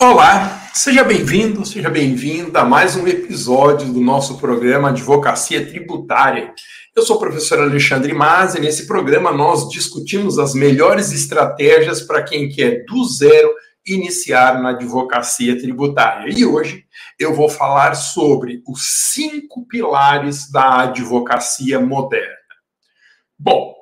Olá, seja bem-vindo, seja bem-vinda a mais um episódio do nosso programa Advocacia Tributária. Eu sou o professor Alexandre Mas e nesse programa nós discutimos as melhores estratégias para quem quer do zero iniciar na advocacia tributária. E hoje eu vou falar sobre os cinco pilares da advocacia moderna. Bom,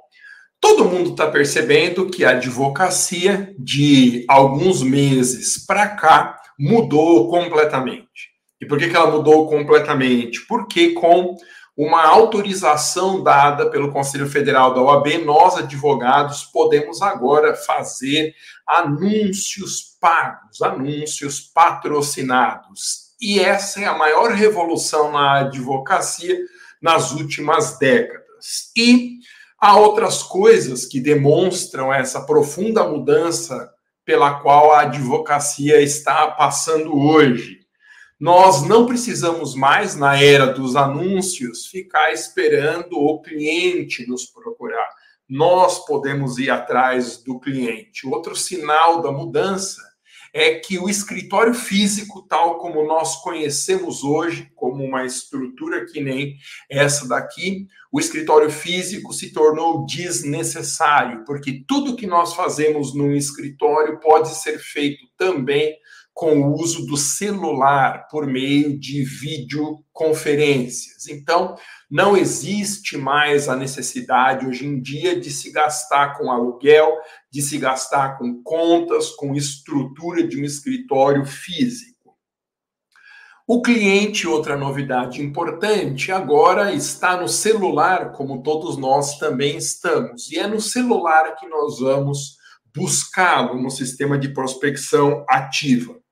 Todo mundo está percebendo que a advocacia de alguns meses para cá mudou completamente. E por que, que ela mudou completamente? Porque com uma autorização dada pelo Conselho Federal da OAB, nós advogados podemos agora fazer anúncios pagos, anúncios patrocinados. E essa é a maior revolução na advocacia nas últimas décadas. E Há outras coisas que demonstram essa profunda mudança pela qual a advocacia está passando hoje. Nós não precisamos mais, na era dos anúncios, ficar esperando o cliente nos procurar. Nós podemos ir atrás do cliente. Outro sinal da mudança é que o escritório físico, tal como nós conhecemos hoje, como uma estrutura que nem essa daqui, o escritório físico se tornou desnecessário, porque tudo que nós fazemos num escritório pode ser feito também com o uso do celular por meio de videoconferências. Então, não existe mais a necessidade hoje em dia de se gastar com aluguel, de se gastar com contas, com estrutura de um escritório físico. O cliente, outra novidade importante, agora está no celular, como todos nós também estamos. E é no celular que nós vamos buscá-lo no sistema de prospecção ativa.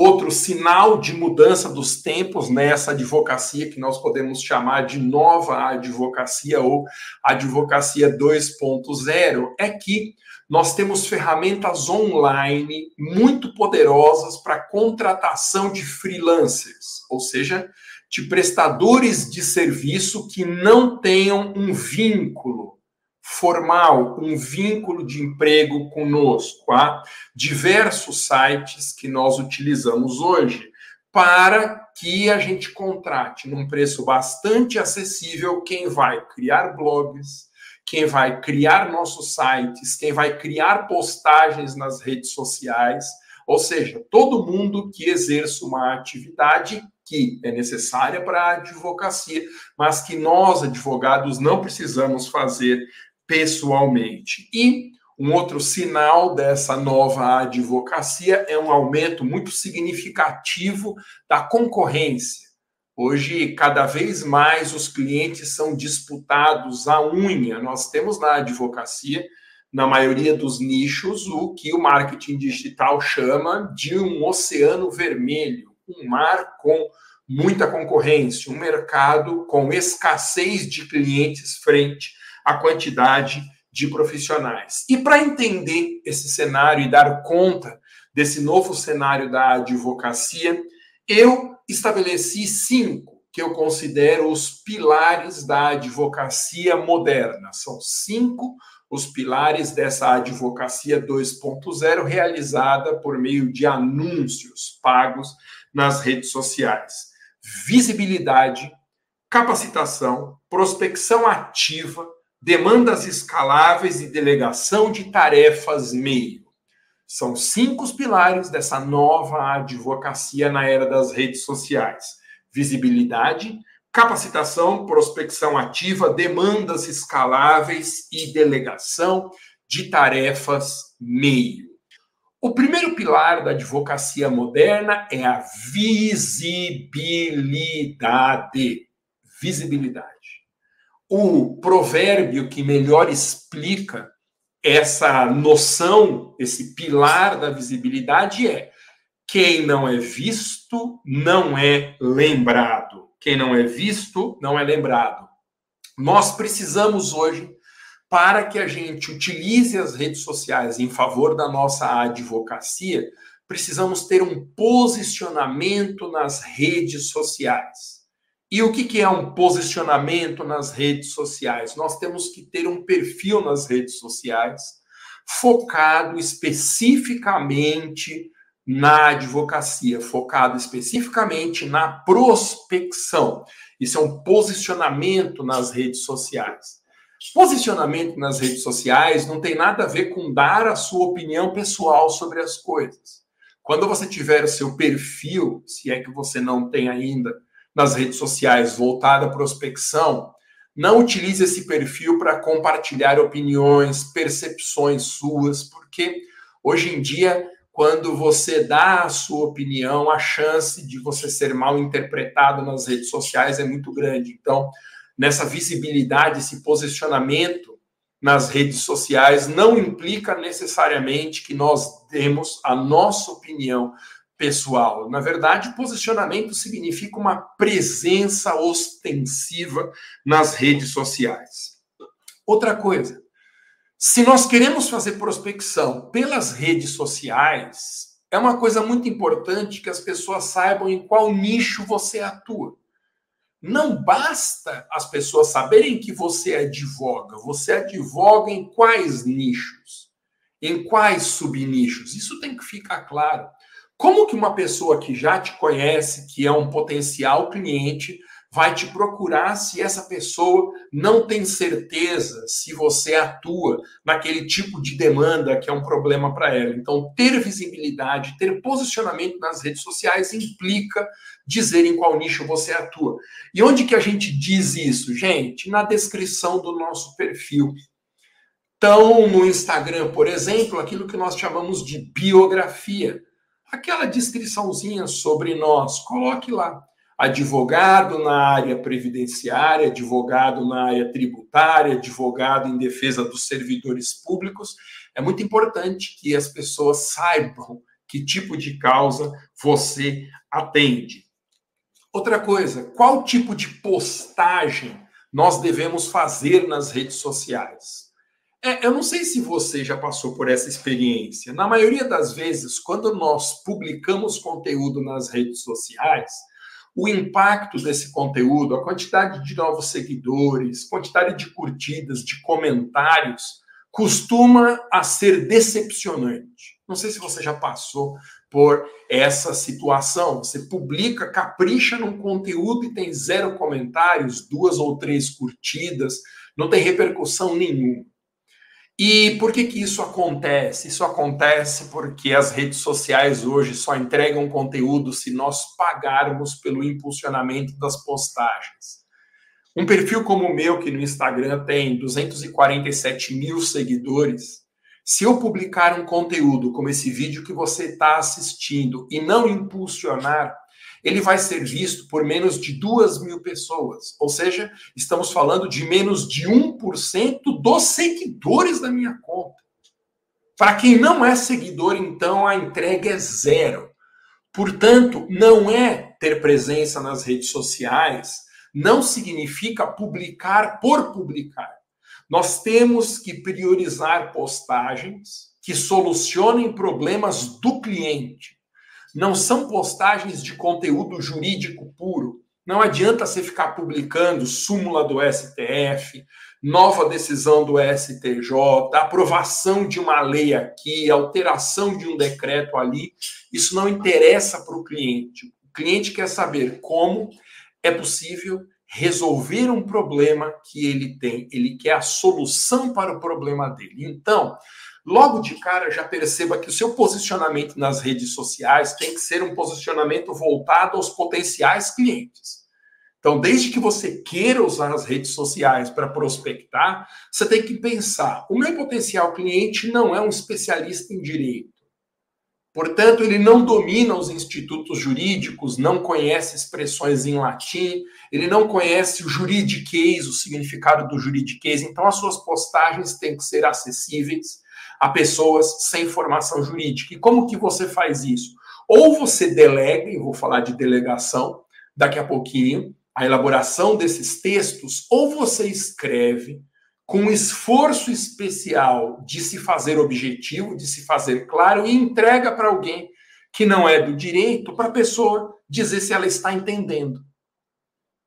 Outro sinal de mudança dos tempos nessa advocacia que nós podemos chamar de nova advocacia ou advocacia 2.0 é que nós temos ferramentas online muito poderosas para contratação de freelancers, ou seja, de prestadores de serviço que não tenham um vínculo formal, um vínculo de emprego conosco. Há diversos sites que nós utilizamos hoje para que a gente contrate num preço bastante acessível quem vai criar blogs, quem vai criar nossos sites, quem vai criar postagens nas redes sociais, ou seja, todo mundo que exerce uma atividade que é necessária para a advocacia, mas que nós, advogados, não precisamos fazer pessoalmente. E um outro sinal dessa nova advocacia é um aumento muito significativo da concorrência. Hoje, cada vez mais os clientes são disputados à unha. Nós temos na advocacia, na maioria dos nichos, o que o marketing digital chama de um oceano vermelho, um mar com muita concorrência, um mercado com escassez de clientes frente a quantidade de profissionais. E para entender esse cenário e dar conta desse novo cenário da advocacia, eu estabeleci cinco que eu considero os pilares da advocacia moderna. São cinco os pilares dessa advocacia 2.0 realizada por meio de anúncios pagos nas redes sociais. Visibilidade, capacitação, prospecção ativa, demandas escaláveis e delegação de tarefas meio. São cinco os pilares dessa nova advocacia na era das redes sociais: visibilidade, capacitação, prospecção ativa, demandas escaláveis e delegação de tarefas meio. O primeiro pilar da advocacia moderna é a visibilidade. Visibilidade. O provérbio que melhor explica essa noção, esse pilar da visibilidade é: quem não é visto não é lembrado. Quem não é visto não é lembrado. Nós precisamos hoje, para que a gente utilize as redes sociais em favor da nossa advocacia, precisamos ter um posicionamento nas redes sociais. E o que, é um posicionamento nas redes sociais? Nós temos que ter um perfil nas redes sociais focado especificamente na advocacia, focado especificamente na prospecção. Isso é um posicionamento nas redes sociais. Posicionamento nas redes sociais não tem nada a ver com dar a sua opinião pessoal sobre as coisas. Quando você tiver o seu perfil, se é que você não tem ainda, nas redes sociais voltada à prospecção, não utilize esse perfil para compartilhar opiniões, percepções suas, porque hoje em dia, quando você dá a sua opinião, a chance de você ser mal interpretado nas redes sociais é muito grande. Então, nessa visibilidade, esse posicionamento nas redes sociais não implica necessariamente que nós demos a nossa opinião pessoal. Na verdade, posicionamento significa uma presença ostensiva nas redes sociais. Outra coisa, se nós queremos fazer prospecção pelas redes sociais, é uma coisa muito importante que as pessoas saibam em qual nicho você atua. Não basta as pessoas saberem que você advoga, você advoga em quais nichos, em quais subnichos. Isso tem que ficar claro. Como que uma pessoa que já te conhece, que é um potencial cliente, vai te procurar se essa pessoa não tem certeza se você atua naquele tipo de demanda que é um problema para ela. Então, ter visibilidade, ter posicionamento nas redes sociais implica dizer em qual nicho você atua. E onde que a gente diz isso, gente? Na descrição do nosso perfil. Então, no Instagram, por exemplo, aquilo que nós chamamos de biografia aquela descriçãozinha sobre nós, coloque lá. Advogado na área previdenciária, advogado na área tributária, advogado em defesa dos servidores públicos. É muito importante que as pessoas saibam que tipo de causa você atende. Outra coisa, qual tipo de postagem nós devemos fazer nas redes sociais? É, eu não sei se você já passou por essa experiência. Na maioria das vezes, quando nós publicamos conteúdo nas redes sociais, o impacto desse conteúdo, a quantidade de novos seguidores, quantidade de curtidas, de comentários, costuma a ser decepcionante. Não sei se você já passou por essa situação. Você publica, capricha num conteúdo e tem zero comentários, duas ou três curtidas, não tem repercussão nenhuma. E por que, que isso acontece? Isso acontece porque as redes sociais hoje só entregam conteúdo se nós pagarmos pelo impulsionamento das postagens. Um perfil como o meu, que no Instagram tem 247 mil seguidores, se eu publicar um conteúdo como esse vídeo que você está assistindo e não impulsionar, ele vai ser visto por menos de duas mil pessoas. Ou seja, estamos falando de menos de 1% dos seguidores da minha conta. Para quem não é seguidor, então a entrega é zero. Portanto, não é ter presença nas redes sociais, não significa publicar por publicar. Nós temos que priorizar postagens que solucionem problemas do cliente não são postagens de conteúdo jurídico puro. Não adianta você ficar publicando súmula do STF, nova decisão do STJ, aprovação de uma lei aqui, alteração de um decreto ali. Isso não interessa para o cliente. O cliente quer saber como é possível resolver um problema que ele tem. Ele quer a solução para o problema dele. Então, logo de cara já perceba que o seu posicionamento nas redes sociais tem que ser um posicionamento voltado aos potenciais clientes. Então, desde que você queira usar as redes sociais para prospectar, você tem que pensar: o meu potencial cliente não é um especialista em direito. Portanto, ele não domina os institutos jurídicos, não conhece expressões em latim, ele não conhece o juridiquês, o significado do juridiquês. Então, as suas postagens têm que ser acessíveis a pessoas sem formação jurídica. E como que você faz isso? Ou você delega, e vou falar de delegação daqui a pouquinho, a elaboração desses textos, ou você escreve com esforço especial de se fazer objetivo, de se fazer claro, e entrega para alguém que não é do direito, para a pessoa dizer se ela está entendendo.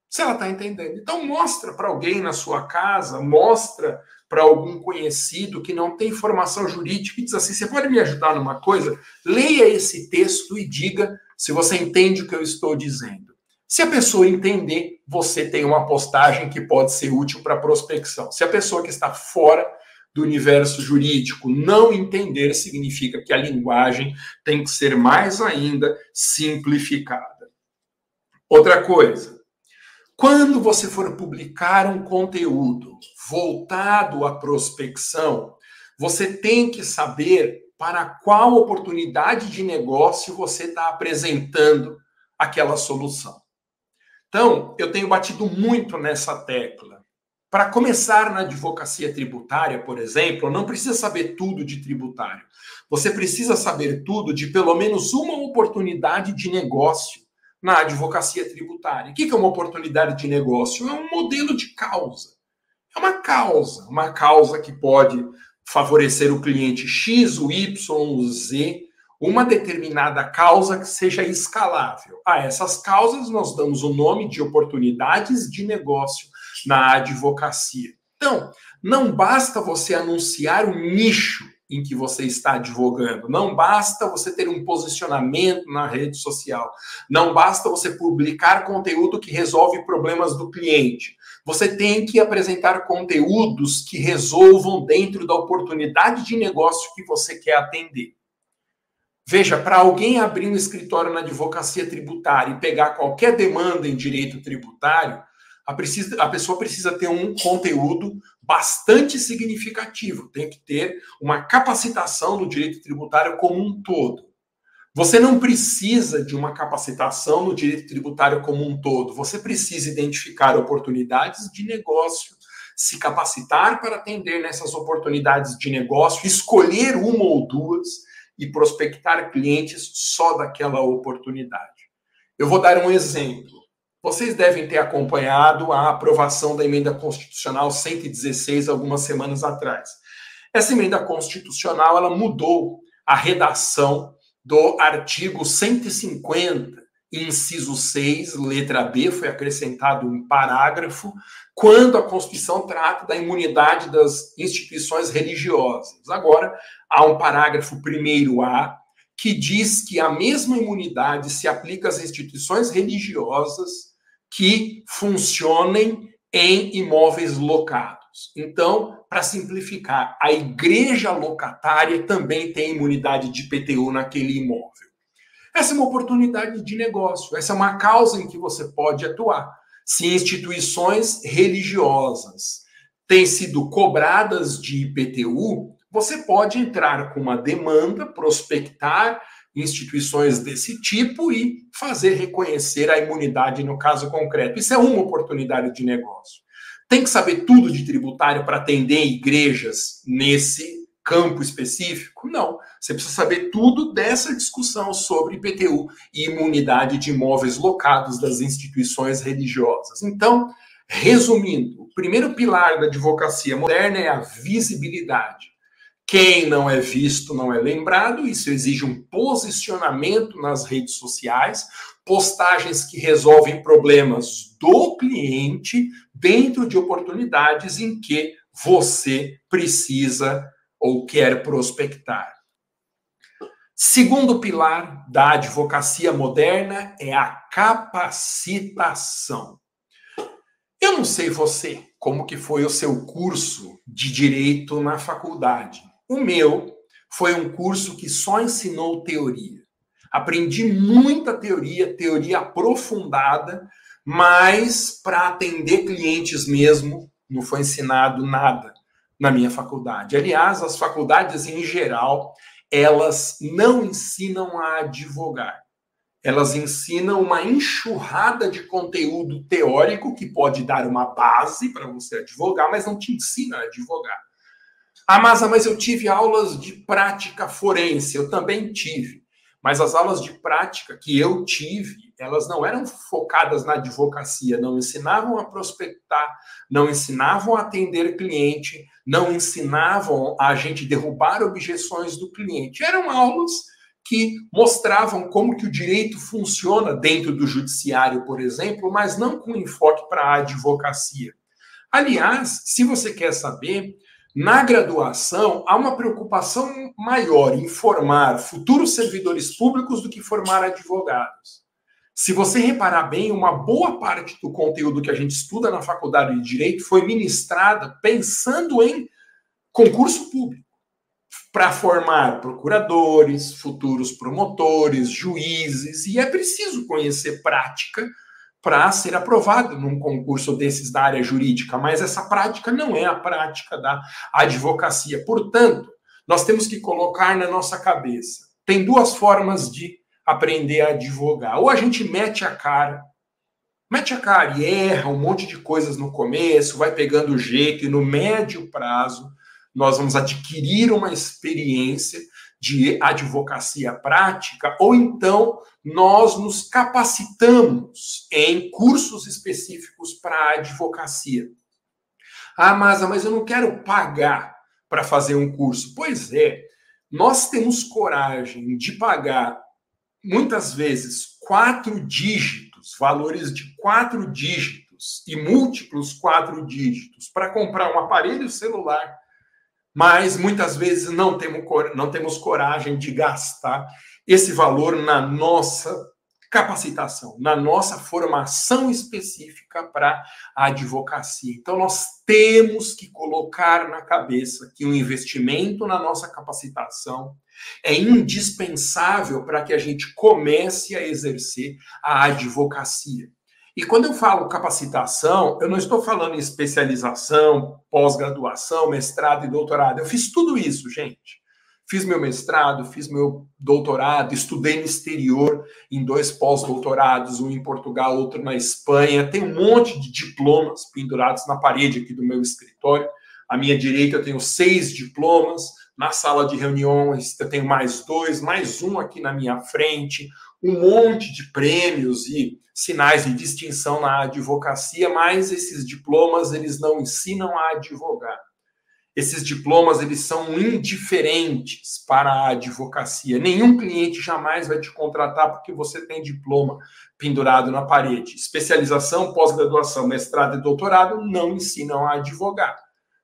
Se ela está entendendo. Então, mostra para alguém na sua casa, mostra para algum conhecido que não tem formação jurídica e diz assim: você pode me ajudar numa coisa? Leia esse texto e diga se você entende o que eu estou dizendo. Se a pessoa entender, você tem uma postagem que pode ser útil para prospecção. Se a pessoa que está fora do universo jurídico não entender, significa que a linguagem tem que ser mais ainda simplificada. Outra coisa, quando você for publicar um conteúdo voltado à prospecção, você tem que saber para qual oportunidade de negócio você está apresentando aquela solução. Então, eu tenho batido muito nessa tecla. Para começar na advocacia tributária, por exemplo, não precisa saber tudo de tributário. Você precisa saber tudo de pelo menos uma oportunidade de negócio na advocacia tributária. O que é uma oportunidade de negócio? É um modelo de causa. É uma causa, uma causa que pode favorecer o cliente X, o Y, o Z, uma determinada causa que seja escalável. A essas causas nós damos o nome de oportunidades de negócio na advocacia. Então, não basta você anunciar um nicho em que você está advogando. Não basta você ter um posicionamento na rede social. Não basta você publicar conteúdo que resolve problemas do cliente. Você tem que apresentar conteúdos que resolvam dentro da oportunidade de negócio que você quer atender. Veja, para alguém abrir um escritório na advocacia tributária e pegar qualquer demanda em direito tributário, a, precisa, a pessoa precisa ter um conteúdo bastante significativo, tem que ter uma capacitação no direito tributário como um todo. Você não precisa de uma capacitação no direito tributário como um todo, você precisa identificar oportunidades de negócio, se capacitar para atender nessas oportunidades de negócio, escolher uma ou duas e prospectar clientes só daquela oportunidade. Eu vou dar um exemplo. Vocês devem ter acompanhado a aprovação da emenda constitucional 116 algumas semanas atrás. Essa emenda constitucional ela mudou a redação do artigo 150, inciso 6, letra B, foi acrescentado um parágrafo, quando a Constituição trata da imunidade das instituições religiosas. Agora, há um parágrafo primeiro A que diz que a mesma imunidade se aplica às instituições religiosas que funcionem em imóveis locados. Então, para simplificar, a igreja locatária também tem imunidade de PTU naquele imóvel. Essa é uma oportunidade de negócio, essa é uma causa em que você pode atuar. Se instituições religiosas têm sido cobradas de IPTU, você pode entrar com uma demanda, prospectar instituições desse tipo e fazer reconhecer a imunidade no caso concreto. Isso é uma oportunidade de negócio. Tem que saber tudo de tributário para atender igrejas nesse campo específico? Não. Você precisa saber tudo dessa discussão sobre IPTU e imunidade de imóveis locados das instituições religiosas. Então, resumindo, o primeiro pilar da advocacia moderna é a visibilidade. Quem não é visto não é lembrado, isso exige um posicionamento nas redes sociais, postagens que resolvem problemas do cliente dentro de oportunidades em que você precisa ou quer prospectar. Segundo pilar da advocacia moderna é a capacitação. Eu não sei você, como que foi o seu curso de direito na faculdade. O meu foi um curso que só ensinou teoria. Aprendi muita teoria, teoria aprofundada, mas para atender clientes mesmo, não foi ensinado nada na minha faculdade. Aliás, as faculdades em geral, elas não ensinam a advogar. Elas ensinam uma enxurrada de conteúdo teórico que pode dar uma base para você advogar, mas não te ensina a advogar. Ah, mas, mas eu tive aulas de prática forense, eu também tive. Mas as aulas de prática que eu tive, elas não eram focadas na advocacia, não ensinavam a prospectar, não ensinavam a atender cliente, não ensinavam a gente derrubar objeções do cliente. Eram aulas que mostravam como que o direito funciona dentro do judiciário, por exemplo, mas não com enfoque para a advocacia. Aliás, se você quer saber, Na graduação, há uma preocupação maior em formar futuros servidores públicos do que formar advogados. Se você reparar bem, uma boa parte do conteúdo que a gente estuda na faculdade de Direito foi ministrada pensando em concurso público para formar procuradores, futuros promotores, juízes, e é preciso conhecer prática para ser aprovado num concurso desses da área jurídica, mas essa prática não é a prática da advocacia. Portanto, nós temos que colocar na nossa cabeça: tem duas formas de aprender a advogar. Ou a gente mete a cara, mete a cara e erra um monte de coisas no começo, vai pegando o jeito, e no médio prazo nós vamos adquirir uma experiência de advocacia prática, ou então nós nos capacitamos em cursos específicos para advocacia. Ah, mas, mas eu não quero pagar para fazer um curso. Pois é, nós temos coragem de pagar, muitas vezes, quatro dígitos, valores de quatro dígitos e múltiplos quatro dígitos, para comprar um aparelho celular mas muitas vezes não temos, não temos coragem de gastar esse valor na nossa capacitação, na nossa formação específica para a advocacia. Então, nós temos que colocar na cabeça que o um investimento na nossa capacitação é indispensável para que a gente comece a exercer a advocacia. E quando eu falo capacitação, eu não estou falando em especialização, pós-graduação, mestrado e doutorado. Eu fiz tudo isso, gente. Fiz meu mestrado, fiz meu doutorado, estudei no exterior em dois pós-doutorados, um em Portugal, outro na Espanha. Tem um monte de diplomas pendurados na parede aqui do meu escritório. À minha direita eu tenho seis diplomas. Na sala de reuniões eu tenho mais dois, mais um aqui na minha frente, um monte de prêmios e sinais de distinção na advocacia, mas esses diplomas eles não ensinam a advogar. Esses diplomas eles são indiferentes para a advocacia. Nenhum cliente jamais vai te contratar porque você tem diploma pendurado na parede. Especialização, pós-graduação, mestrado e doutorado não ensinam a advogar.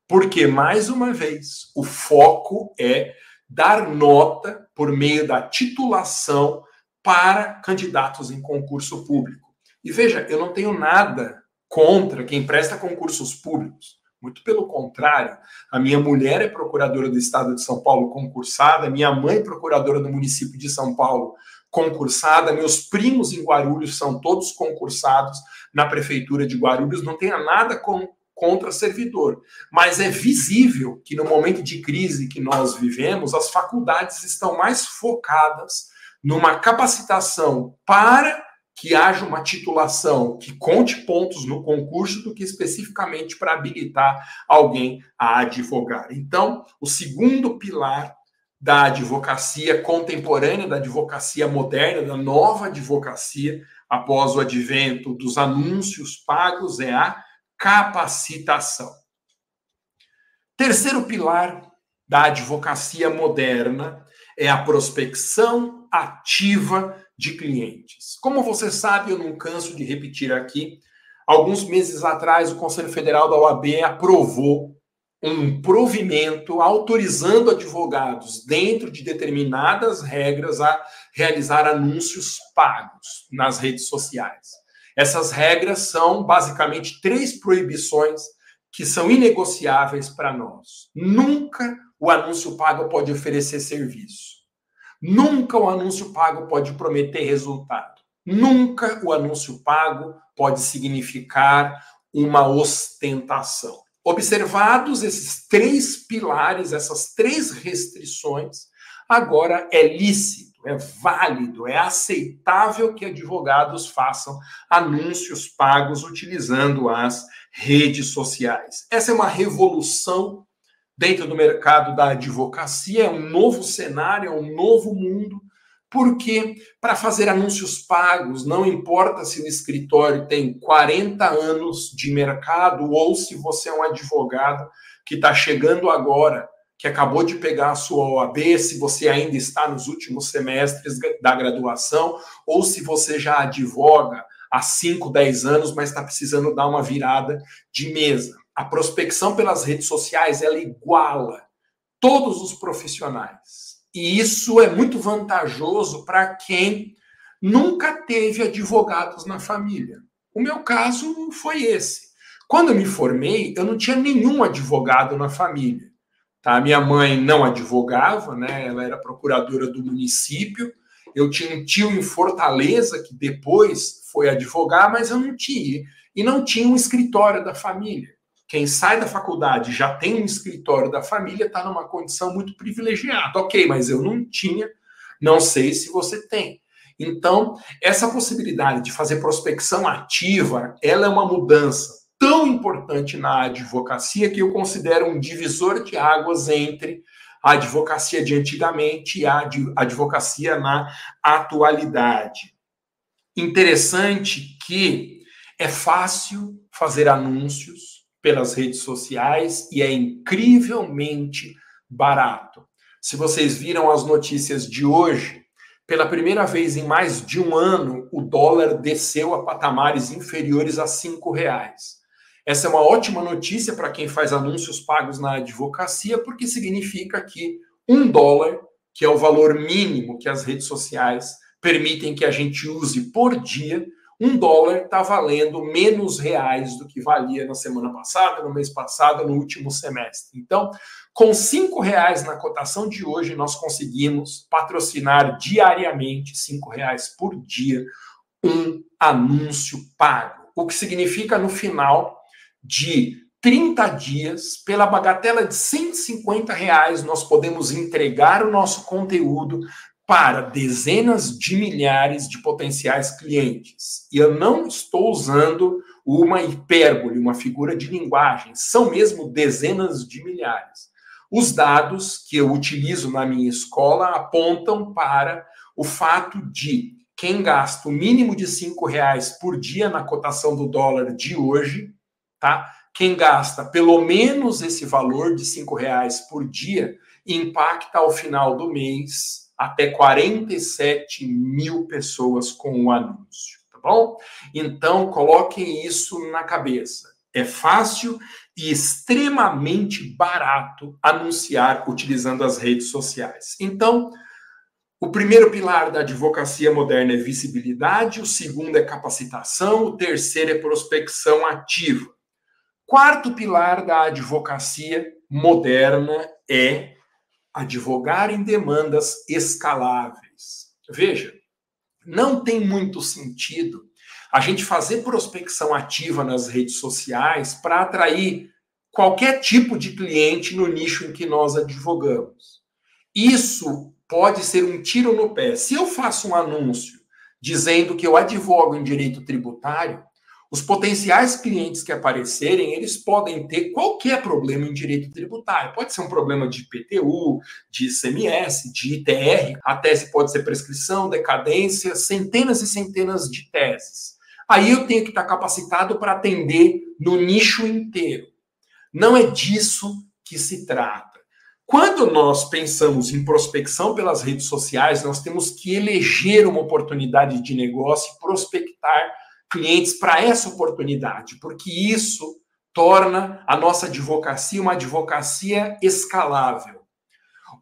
Porque mais uma vez, o foco é dar nota por meio da titulação para candidatos em concurso público. E veja, eu não tenho nada contra quem presta concursos públicos. Muito pelo contrário, a minha mulher é procuradora do Estado de São Paulo concursada, minha mãe é procuradora do município de São Paulo concursada, meus primos em Guarulhos são todos concursados na prefeitura de Guarulhos, não tenha nada com, contra servidor, mas é visível que no momento de crise que nós vivemos, as faculdades estão mais focadas numa capacitação para que haja uma titulação que conte pontos no concurso do que especificamente para habilitar alguém a advogar. Então, o segundo pilar da advocacia contemporânea, da advocacia moderna, da nova advocacia, após o advento dos anúncios pagos, é a capacitação. Terceiro pilar da advocacia moderna é a prospecção ativa de clientes. Como você sabe, eu não canso de repetir aqui, alguns meses atrás o Conselho Federal da OAB aprovou um provimento autorizando advogados, dentro de determinadas regras, a realizar anúncios pagos nas redes sociais. Essas regras são basicamente três proibições que são inegociáveis para nós. Nunca o anúncio pago pode oferecer serviço. Nunca o anúncio pago pode prometer resultado. Nunca o anúncio pago pode significar uma ostentação. Observados esses três pilares, essas três restrições, agora é lícito, é válido, é aceitável que advogados façam anúncios pagos utilizando as redes sociais. Essa é uma revolução dentro do mercado da advocacia, é um novo cenário, é um novo mundo, porque para fazer anúncios pagos, não importa se o escritório tem 40 anos de mercado ou se você é um advogado que está chegando agora, que acabou de pegar a sua OAB, se você ainda está nos últimos semestres da graduação, ou se você já advoga há 5, 10 anos, mas está precisando dar uma virada de mesa a prospecção pelas redes sociais ela iguala todos os profissionais. E isso é muito vantajoso para quem nunca teve advogados na família. O meu caso foi esse. Quando eu me formei, eu não tinha nenhum advogado na família. Tá? Minha mãe não advogava, né? ela era procuradora do município. Eu tinha um tio em Fortaleza que depois foi advogar, mas eu não tinha. E não tinha um escritório da família. Quem sai da faculdade já tem um escritório da família está numa condição muito privilegiada. Ok, mas eu não tinha, não sei se você tem. Então, essa possibilidade de fazer prospecção ativa, ela é uma mudança tão importante na advocacia que eu considero um divisor de águas entre a advocacia de antigamente e a advocacia na atualidade. Interessante que é fácil fazer anúncios pelas redes sociais e é incrivelmente barato. Se vocês viram as notícias de hoje, pela primeira vez em mais de um ano, o dólar desceu a patamares inferiores a cinco reais. Essa é uma ótima notícia para quem faz anúncios pagos na advocacia, porque significa que um dólar, que é o valor mínimo que as redes sociais permitem que a gente use por dia, um dólar está valendo menos reais do que valia na semana passada, no mês passado, no último semestre. Então, com cinco reais na cotação de hoje, nós conseguimos patrocinar diariamente, cinco reais por dia, um anúncio pago. O que significa, no final de 30 dias, pela bagatela de 150 reais, nós podemos entregar o nosso conteúdo para dezenas de milhares de potenciais clientes. E eu não estou usando uma hipérbole, uma figura de linguagem, são mesmo dezenas de milhares. Os dados que eu utilizo na minha escola apontam para o fato de quem gasta o mínimo de cinco reais por dia na cotação do dólar de hoje, tá? Quem gasta pelo menos esse valor de cinco reais por dia impacta ao final do mês até 47 mil pessoas com o anúncio, tá bom? Então, coloquem isso na cabeça. É fácil e extremamente barato anunciar utilizando as redes sociais. Então, o primeiro pilar da advocacia moderna é visibilidade, o segundo é capacitação, o terceiro é prospecção ativa. Quarto pilar da advocacia moderna é advogar em demandas escaláveis. Veja, não tem muito sentido a gente fazer prospecção ativa nas redes sociais para atrair qualquer tipo de cliente no nicho em que nós advogamos. Isso pode ser um tiro no pé. Se eu faço um anúncio dizendo que eu advogo em direito tributário, os potenciais clientes que aparecerem, eles podem ter qualquer problema em direito tributário. Pode ser um problema de IPTU, de ICMS, de ITR, a tese pode ser prescrição, decadência, centenas e centenas de teses. Aí eu tenho que estar capacitado para atender no nicho inteiro. Não é disso que se trata. Quando nós pensamos em prospecção pelas redes sociais, nós temos que eleger uma oportunidade de negócio e prospectar clientes para essa oportunidade, porque isso torna a nossa advocacia uma advocacia escalável.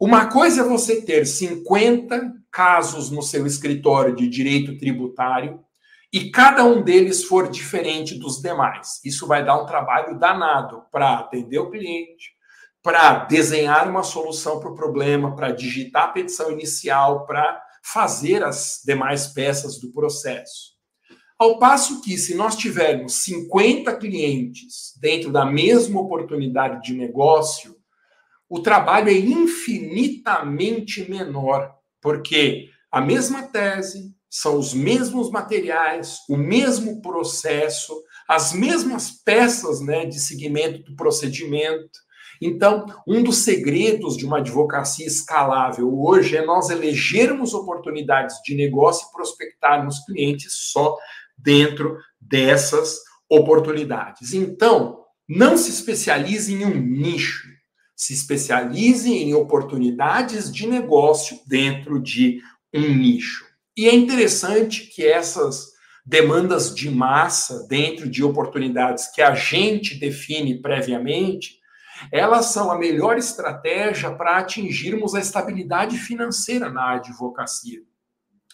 Uma coisa é você ter 50 casos no seu escritório de direito tributário e cada um deles for diferente dos demais. Isso vai dar um trabalho danado para atender o cliente, para desenhar uma solução para o problema, para digitar a petição inicial, para fazer as demais peças do processo. Ao passo que, se nós tivermos 50 clientes dentro da mesma oportunidade de negócio, o trabalho é infinitamente menor, porque a mesma tese, são os mesmos materiais, o mesmo processo, as mesmas peças né, de seguimento do procedimento. Então, um dos segredos de uma advocacia escalável hoje é nós elegermos oportunidades de negócio e prospectarmos clientes só dentro dessas oportunidades. Então, não se especialize em um nicho, se especialize em oportunidades de negócio dentro de um nicho. E é interessante que essas demandas de massa dentro de oportunidades que a gente define previamente, elas são a melhor estratégia para atingirmos a estabilidade financeira na advocacia.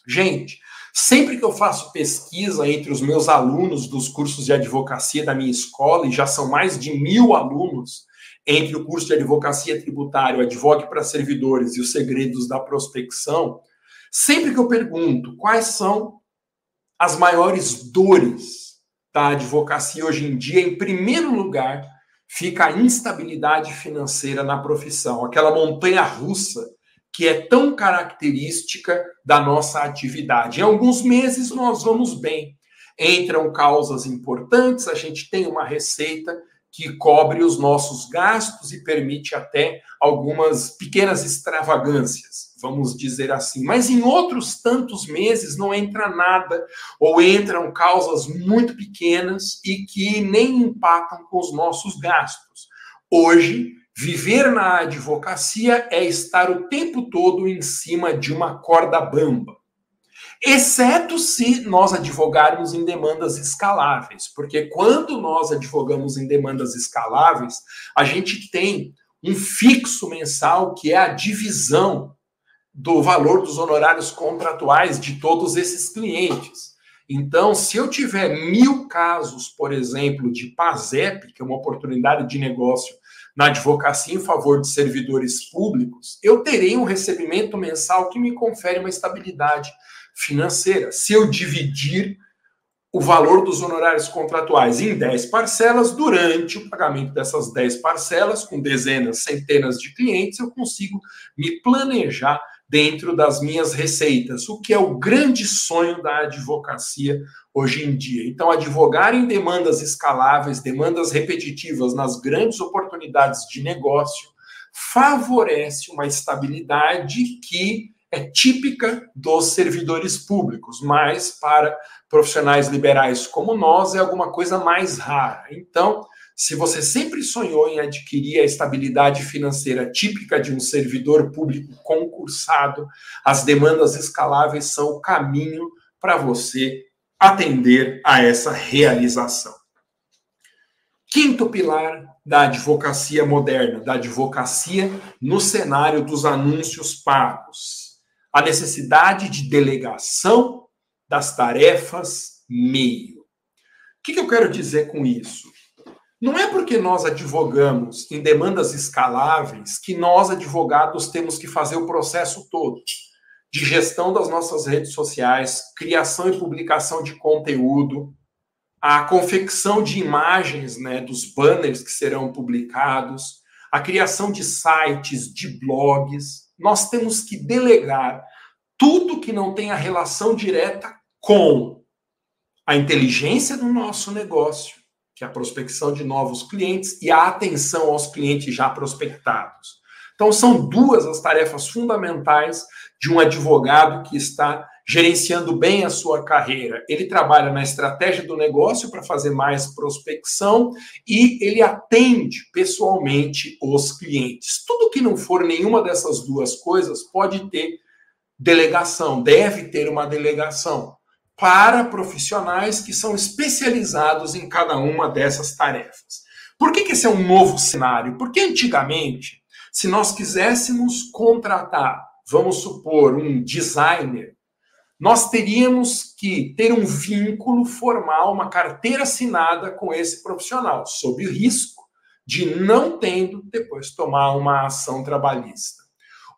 Gente, sempre que eu faço pesquisa entre os meus alunos dos cursos de advocacia da minha escola, e já são mais de mil alunos entre o curso de advocacia tributária, o Advogue para Servidores e os Segredos da Prospecção, sempre que eu pergunto quais são as maiores dores da advocacia hoje em dia, em primeiro lugar, fica a instabilidade financeira na profissão, aquela montanha russa que é tão característica da nossa atividade. Em alguns meses nós vamos bem. Entram causas importantes, a gente tem uma receita que cobre os nossos gastos e permite até algumas pequenas extravagâncias, vamos dizer assim. Mas em outros tantos meses não entra nada, ou entram causas muito pequenas e que nem empatam com os nossos gastos. Hoje, viver na advocacia é estar o tempo todo em cima de uma corda bamba exceto se nós advogarmos em demandas escaláveis, porque quando nós advogamos em demandas escaláveis, a gente tem um fixo mensal que é a divisão do valor dos honorários contratuais de todos esses clientes. Então, se eu tiver mil casos, por exemplo, de PASEP, que é uma oportunidade de negócio na advocacia em favor de servidores públicos, eu terei um recebimento mensal que me confere uma estabilidade financeira. Se eu dividir o valor dos honorários contratuais em 10 parcelas, durante o pagamento dessas 10 parcelas, com dezenas, centenas de clientes, eu consigo me planejar dentro das minhas receitas, o que é o grande sonho da advocacia hoje em dia. Então, advogar em demandas escaláveis, demandas repetitivas nas grandes oportunidades de negócio, favorece uma estabilidade que é típica dos servidores públicos, mas para profissionais liberais como nós é alguma coisa mais rara. Então, se você sempre sonhou em adquirir a estabilidade financeira típica de um servidor público concursado, as demandas escaláveis são o caminho para você atender a essa realização. Quinto pilar da advocacia moderna, da advocacia no cenário dos anúncios pagos a necessidade de delegação das tarefas meio. O que, eu quero dizer com isso? Não é porque nós advogamos em demandas escaláveis que nós, advogados, temos que fazer o processo todo de gestão das nossas redes sociais, criação e publicação de conteúdo, a confecção de imagens né, dos banners que serão publicados, a criação de sites, de blogs. Nós temos que delegar tudo que não tenha relação direta com a inteligência do nosso negócio, que é a prospecção de novos clientes e a atenção aos clientes já prospectados. Então, são duas as tarefas fundamentais de um advogado que está gerenciando bem a sua carreira. Ele trabalha na estratégia do negócio para fazer mais prospecção e ele atende pessoalmente os clientes. Tudo que não for nenhuma dessas duas coisas pode ter delegação, deve ter uma delegação para profissionais que são especializados em cada uma dessas tarefas. Por que, que esse é um novo cenário? Porque antigamente, se nós quiséssemos contratar, vamos supor, um designer nós teríamos que ter um vínculo formal, uma carteira assinada com esse profissional, sob o risco de não tendo depois tomar uma ação trabalhista.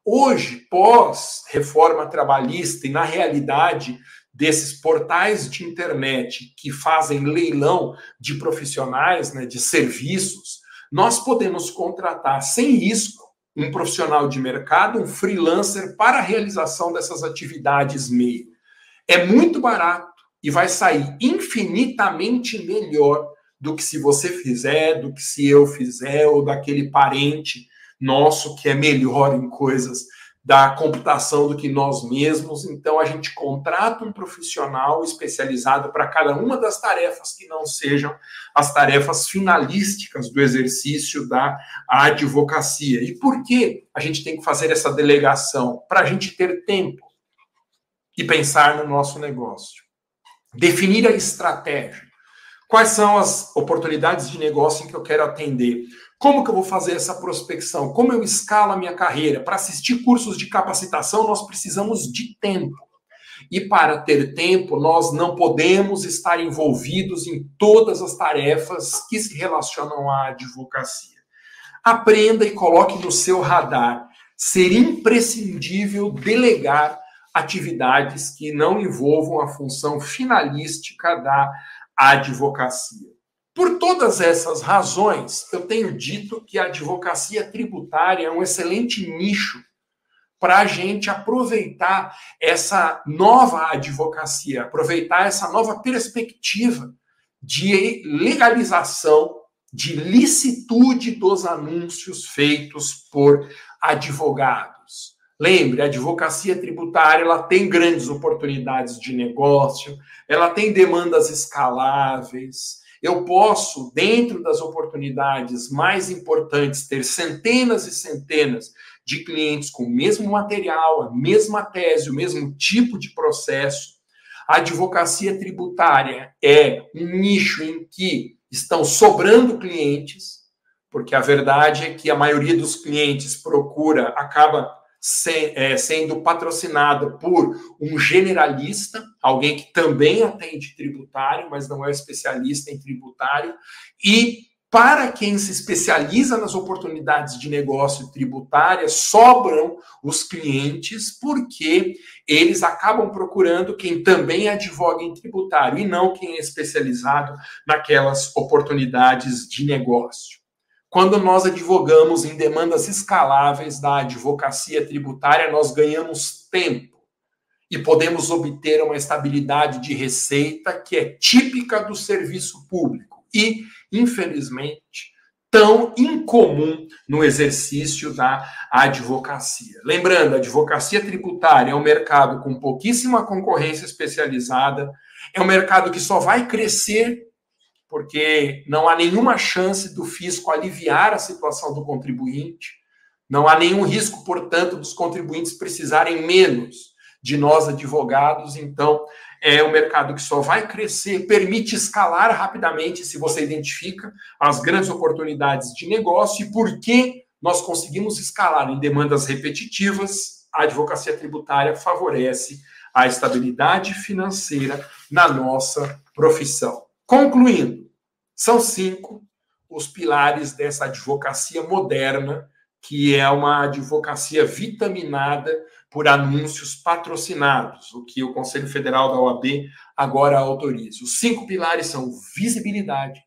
Hoje, pós reforma trabalhista e na realidade desses portais de internet que fazem leilão de profissionais, né, de serviços, nós podemos contratar sem risco um profissional de mercado, um freelancer para a realização dessas atividades meio. É muito barato e vai sair infinitamente melhor do que se você fizer, do que se eu fizer, ou daquele parente nosso que é melhor em coisas da computação do que nós mesmos. Então, a gente contrata um profissional especializado para cada uma das tarefas que não sejam as tarefas finalísticas do exercício da advocacia. E por que a gente tem que fazer essa delegação? Para a gente ter tempo e pensar no nosso negócio. Definir a estratégia. Quais são as oportunidades de negócio em que eu quero atender? Como que eu vou fazer essa prospecção? Como eu escalo a minha carreira? Para assistir cursos de capacitação, nós precisamos de tempo. E para ter tempo, nós não podemos estar envolvidos em todas as tarefas que se relacionam à advocacia. Aprenda e coloque no seu radar ser imprescindível delegar atividades que não envolvam a função finalística da advocacia. Por todas essas razões, eu tenho dito que a advocacia tributária é um excelente nicho para a gente aproveitar essa nova advocacia, aproveitar essa nova perspectiva de legalização, de licitude dos anúncios feitos por advogados. Lembre, a advocacia tributária ela tem grandes oportunidades de negócio, ela tem demandas escaláveis, eu posso, dentro das oportunidades mais importantes, ter centenas e centenas de clientes com o mesmo material, a mesma tese, o mesmo tipo de processo. A advocacia tributária é um nicho em que estão sobrando clientes, porque a verdade é que a maioria dos clientes procura, acaba é, sendo patrocinada por um generalista, alguém que também atende tributário, mas não é especialista em tributário, e para quem se especializa nas oportunidades de negócio tributária, sobram os clientes, porque eles acabam procurando quem também advoga em tributário e não quem é especializado naquelas oportunidades de negócio. Quando nós advogamos em demandas escaláveis da advocacia tributária, nós ganhamos tempo e podemos obter uma estabilidade de receita que é típica do serviço público e, infelizmente, tão incomum no exercício da advocacia. Lembrando, a advocacia tributária é um mercado com pouquíssima concorrência especializada, é um mercado que só vai crescer porque não há nenhuma chance do fisco aliviar a situação do contribuinte, não há nenhum risco, portanto, dos contribuintes precisarem menos de nós advogados, então é um mercado que só vai crescer, permite escalar rapidamente se você identifica as grandes oportunidades de negócio e por que nós conseguimos escalar em demandas repetitivas, a advocacia tributária favorece a estabilidade financeira na nossa profissão. Concluindo, são cinco os pilares dessa advocacia moderna, que é uma advocacia vitaminada por anúncios patrocinados, o que o Conselho Federal da OAB agora autoriza. Os cinco pilares são visibilidade,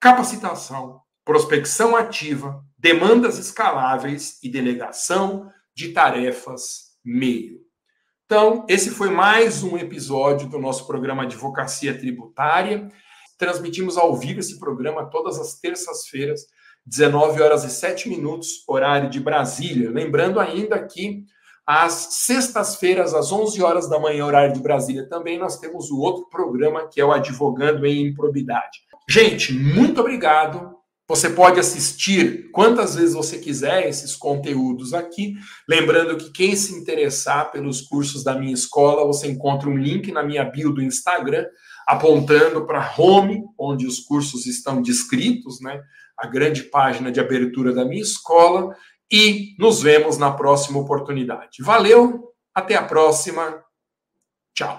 capacitação, prospecção ativa, demandas escaláveis e delegação de tarefas meio. Então, esse foi mais um episódio do nosso programa Advocacia Tributária. Transmitimos ao vivo esse programa todas as terças-feiras, 19 horas e 7 minutos, horário de Brasília. Lembrando ainda que às sextas-feiras, às 11 horas da manhã, horário de Brasília, também nós temos o outro programa que é o Advogando em Improbidade. Gente, muito obrigado. Você pode assistir quantas vezes você quiser esses conteúdos aqui. Lembrando que quem se interessar pelos cursos da minha escola, você encontra um link na minha bio do Instagram, apontando para home, onde os cursos estão descritos, né? A grande página de abertura da minha escola. E nos vemos na próxima oportunidade. Valeu, até a próxima.